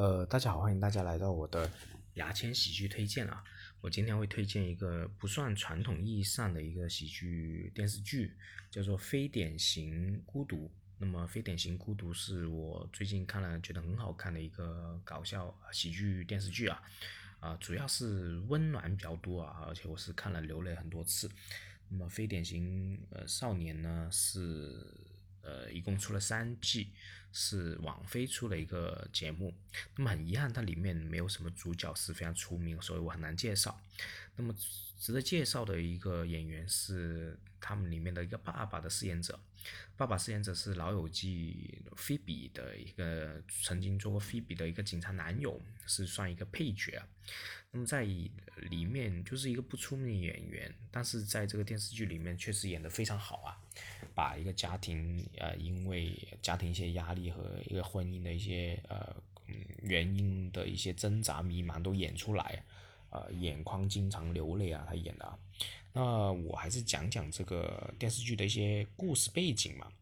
呃，大家好，欢迎大家来到我的牙签喜剧推荐啊！我今天会推荐一个不算传统意义上的一个喜剧电视剧，叫做《非典型孤独》。那么，《非典型孤独》是我最近看了觉得很好看的一个搞笑喜剧电视剧啊，啊，主要是温暖比较多啊，而且我是看了流泪很多次。那么，《非典型呃少年》呢是。呃，一共出了三季，是网飞出了一个节目。那么很遗憾，它里面没有什么主角是非常出名，所以我很难介绍。那么值得介绍的一个演员是他们里面的一个爸爸的饰演者。爸爸饰演者是《老友记》菲比的一个曾经做过菲比的一个警察男友，是算一个配角。那么在里面就是一个不出名的演员，但是在这个电视剧里面确实演得非常好啊，把一个家庭呃因为家庭一些压力和一个婚姻的一些呃原因的一些挣扎迷茫都演出来，呃眼眶经常流泪啊，他演的。那我还是讲讲这个电视剧的一些故事背景嘛。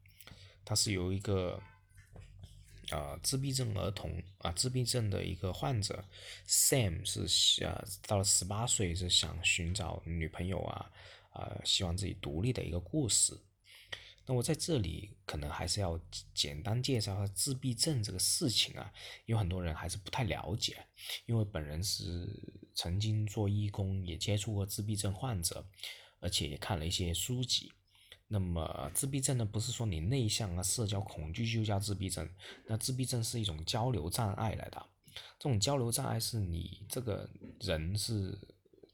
它是由一个，呃，自闭症儿童啊，自闭症的一个患者，Sam 是呃到了十八岁是想寻找女朋友啊，呃，希望自己独立的一个故事。那我在这里可能还是要简单介绍下自闭症这个事情啊，有很多人还是不太了解，因为本人是曾经做义工，也接触过自闭症患者，而且也看了一些书籍。那么自闭症呢，不是说你内向啊、社交恐惧就叫自闭症，那自闭症是一种交流障碍来的。这种交流障碍是你这个人是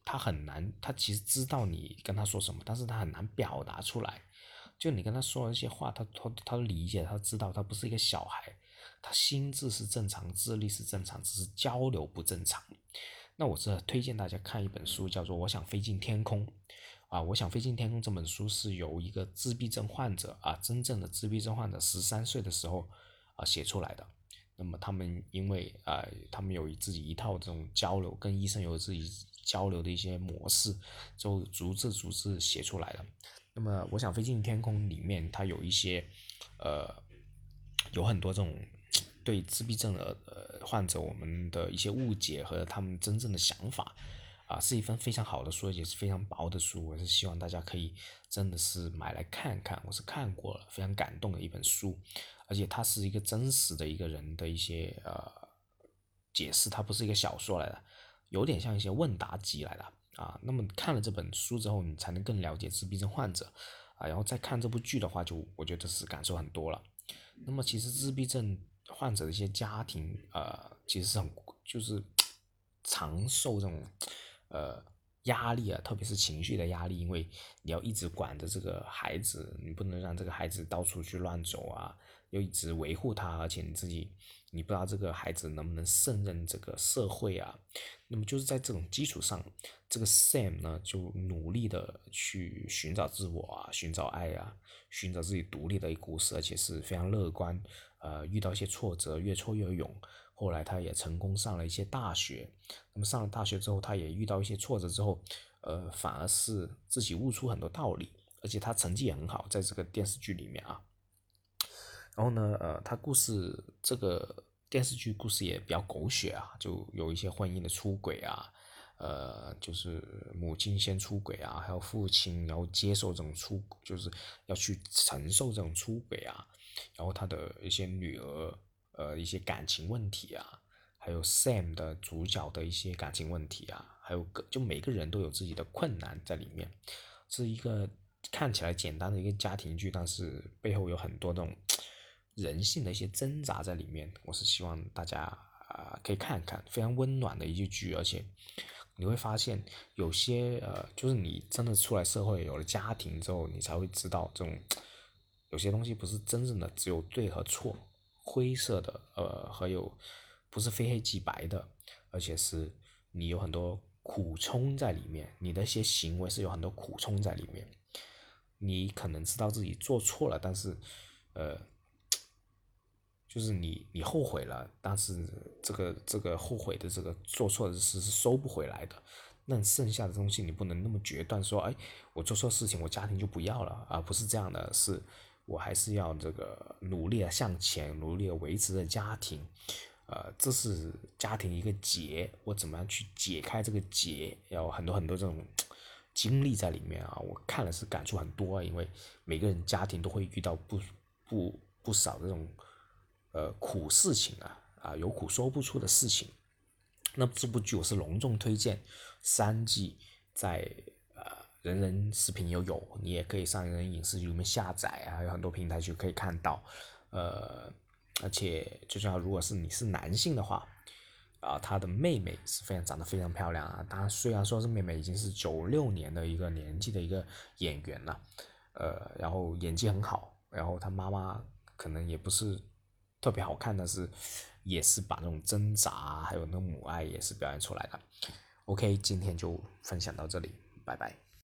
他很难，他其实知道你跟他说什么，但是他很难表达出来。就你跟他说了一些话，他他他理解，他知道他不是一个小孩，他心智是正常，智力是正常，只是交流不正常。那我是推荐大家看一本书，叫做《我想飞进天空》啊，《我想飞进天空》这本书是由一个自闭症患者啊，真正的自闭症患者，十三岁的时候啊写出来的。那么他们因为啊，他们有自己一套这种交流，跟医生有自己交流的一些模式，就逐字逐字写出来的。那么，我想飞进天空里面，它有一些，呃，有很多这种对自闭症的呃患者我们的一些误解和他们真正的想法，啊，是一份非常好的书，也是非常薄的书。我是希望大家可以真的是买来看看，我是看过了，非常感动的一本书，而且它是一个真实的一个人的一些呃解释，它不是一个小说来的，有点像一些问答集来的。啊，那么看了这本书之后，你才能更了解自闭症患者，啊，然后再看这部剧的话，就我觉得是感受很多了。那么其实自闭症患者的一些家庭，呃，其实是很就是 常受这种呃压力啊，特别是情绪的压力，因为你要一直管着这个孩子，你不能让这个孩子到处去乱走啊，又一直维护他，而且你自己。你不知道这个孩子能不能胜任这个社会啊？那么就是在这种基础上，这个 Sam 呢就努力的去寻找自我啊，寻找爱啊，寻找自己独立的一故事，而且是非常乐观。呃，遇到一些挫折，越挫越勇。后来他也成功上了一些大学。那么上了大学之后，他也遇到一些挫折之后，呃，反而是自己悟出很多道理，而且他成绩也很好，在这个电视剧里面啊。然后呢，呃，他故事这个电视剧故事也比较狗血啊，就有一些婚姻的出轨啊，呃，就是母亲先出轨啊，还有父亲然后接受这种出，就是要去承受这种出轨啊，然后他的一些女儿，呃，一些感情问题啊，还有 Sam 的主角的一些感情问题啊，还有个就每个人都有自己的困难在里面，是一个看起来简单的一个家庭剧，但是背后有很多那种。人性的一些挣扎在里面，我是希望大家啊可以看看，非常温暖的一句剧，而且你会发现有些呃，就是你真的出来社会有了家庭之后，你才会知道这种有些东西不是真正的只有对和错，灰色的呃还有不是非黑即白的，而且是你有很多苦衷在里面，你的一些行为是有很多苦衷在里面，你可能知道自己做错了，但是呃。就是你，你后悔了，但是这个这个后悔的这个做错的事是收不回来的。那剩下的东西你不能那么决断说，哎，我做错事情，我家庭就不要了，而不是这样的，是我还是要这个努力向前，努力维持着家庭，呃，这是家庭一个结，我怎么样去解开这个结，要很多很多这种经历在里面啊。我看了是感触很多啊，因为每个人家庭都会遇到不不不少这种呃苦事情啊啊，有苦说不出的事情。那这部剧我是隆重推荐，三季在呃人人视频有有，你也可以上人人影视里面下载啊，有很多平台就可以看到，呃，而且就像如果是你是男性的话，啊，他的妹妹是非常长得非常漂亮啊，当然虽然说是妹妹已经是九六年的一个年纪的一个演员了，呃，然后演技很好，然后他妈妈可能也不是特别好看，的是。也是把那种挣扎，还有那母爱也是表现出来的。OK，今天就分享到这里，拜拜。